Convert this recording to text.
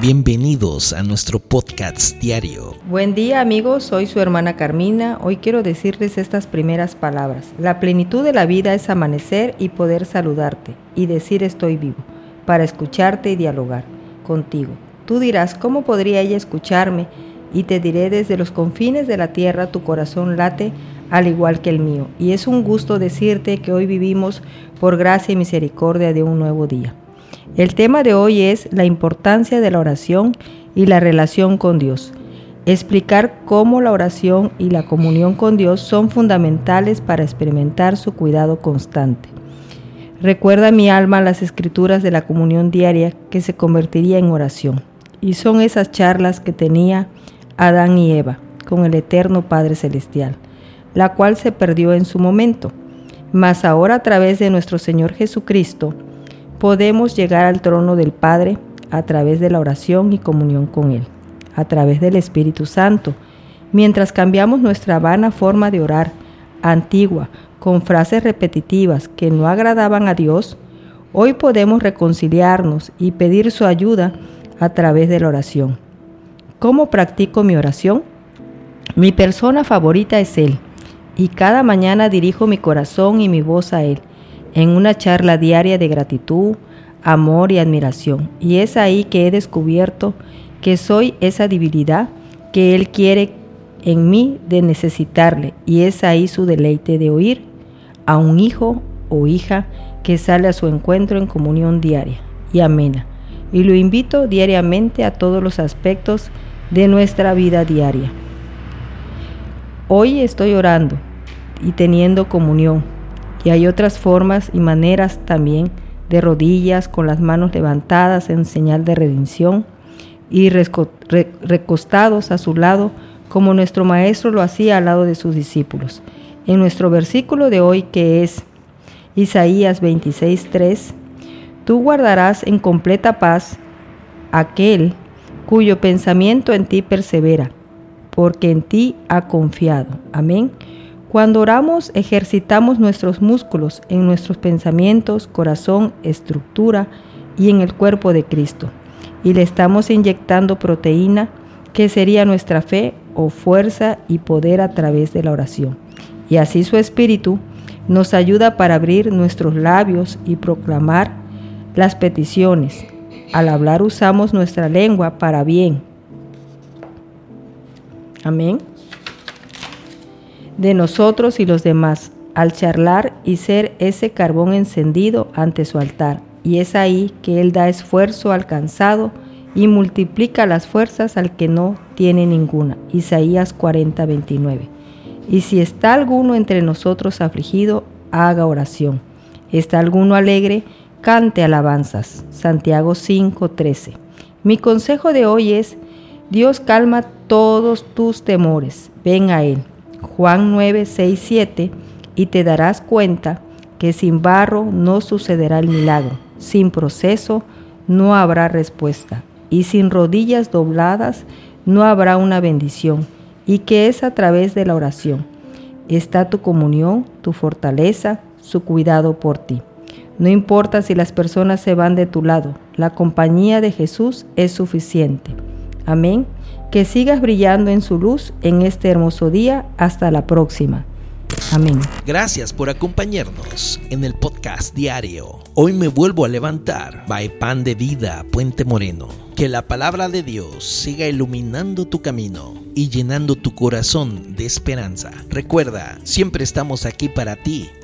Bienvenidos a nuestro podcast diario. Buen día amigos, soy su hermana Carmina. Hoy quiero decirles estas primeras palabras. La plenitud de la vida es amanecer y poder saludarte y decir estoy vivo, para escucharte y dialogar contigo. Tú dirás, ¿cómo podría ella escucharme? Y te diré desde los confines de la tierra tu corazón late al igual que el mío. Y es un gusto decirte que hoy vivimos por gracia y misericordia de un nuevo día. El tema de hoy es la importancia de la oración y la relación con Dios. Explicar cómo la oración y la comunión con Dios son fundamentales para experimentar su cuidado constante. Recuerda mi alma las escrituras de la comunión diaria que se convertiría en oración. Y son esas charlas que tenía Adán y Eva con el eterno Padre Celestial, la cual se perdió en su momento. Mas ahora a través de nuestro Señor Jesucristo, podemos llegar al trono del Padre a través de la oración y comunión con Él, a través del Espíritu Santo, mientras cambiamos nuestra vana forma de orar, antigua, con frases repetitivas que no agradaban a Dios, hoy podemos reconciliarnos y pedir su ayuda a través de la oración. ¿Cómo practico mi oración? Mi persona favorita es Él, y cada mañana dirijo mi corazón y mi voz a Él en una charla diaria de gratitud, amor y admiración. Y es ahí que he descubierto que soy esa debilidad que Él quiere en mí de necesitarle. Y es ahí su deleite de oír a un hijo o hija que sale a su encuentro en comunión diaria y amena. Y lo invito diariamente a todos los aspectos de nuestra vida diaria. Hoy estoy orando y teniendo comunión y hay otras formas y maneras también de rodillas con las manos levantadas en señal de redención y recostados a su lado como nuestro Maestro lo hacía al lado de sus discípulos. En nuestro versículo de hoy que es Isaías 26:3, tú guardarás en completa paz aquel cuyo pensamiento en ti persevera, porque en ti ha confiado. Amén. Cuando oramos ejercitamos nuestros músculos en nuestros pensamientos, corazón, estructura y en el cuerpo de Cristo. Y le estamos inyectando proteína que sería nuestra fe o fuerza y poder a través de la oración. Y así su espíritu nos ayuda para abrir nuestros labios y proclamar las peticiones. Al hablar usamos nuestra lengua para bien. Amén de nosotros y los demás, al charlar y ser ese carbón encendido ante su altar. Y es ahí que Él da esfuerzo al cansado y multiplica las fuerzas al que no tiene ninguna. Isaías 40, 29. Y si está alguno entre nosotros afligido, haga oración. ¿Está alguno alegre? Cante alabanzas. Santiago 5, 13. Mi consejo de hoy es, Dios calma todos tus temores. Ven a Él. Juan 9, 6, 7, y te darás cuenta que sin barro no sucederá el milagro, sin proceso no habrá respuesta, y sin rodillas dobladas no habrá una bendición, y que es a través de la oración. Está tu comunión, tu fortaleza, su cuidado por ti. No importa si las personas se van de tu lado, la compañía de Jesús es suficiente. Amén que sigas brillando en su luz en este hermoso día. Hasta la próxima. Amén. Gracias por acompañarnos en el podcast diario. Hoy me vuelvo a levantar. By Pan de Vida, Puente Moreno. Que la palabra de Dios siga iluminando tu camino y llenando tu corazón de esperanza. Recuerda, siempre estamos aquí para ti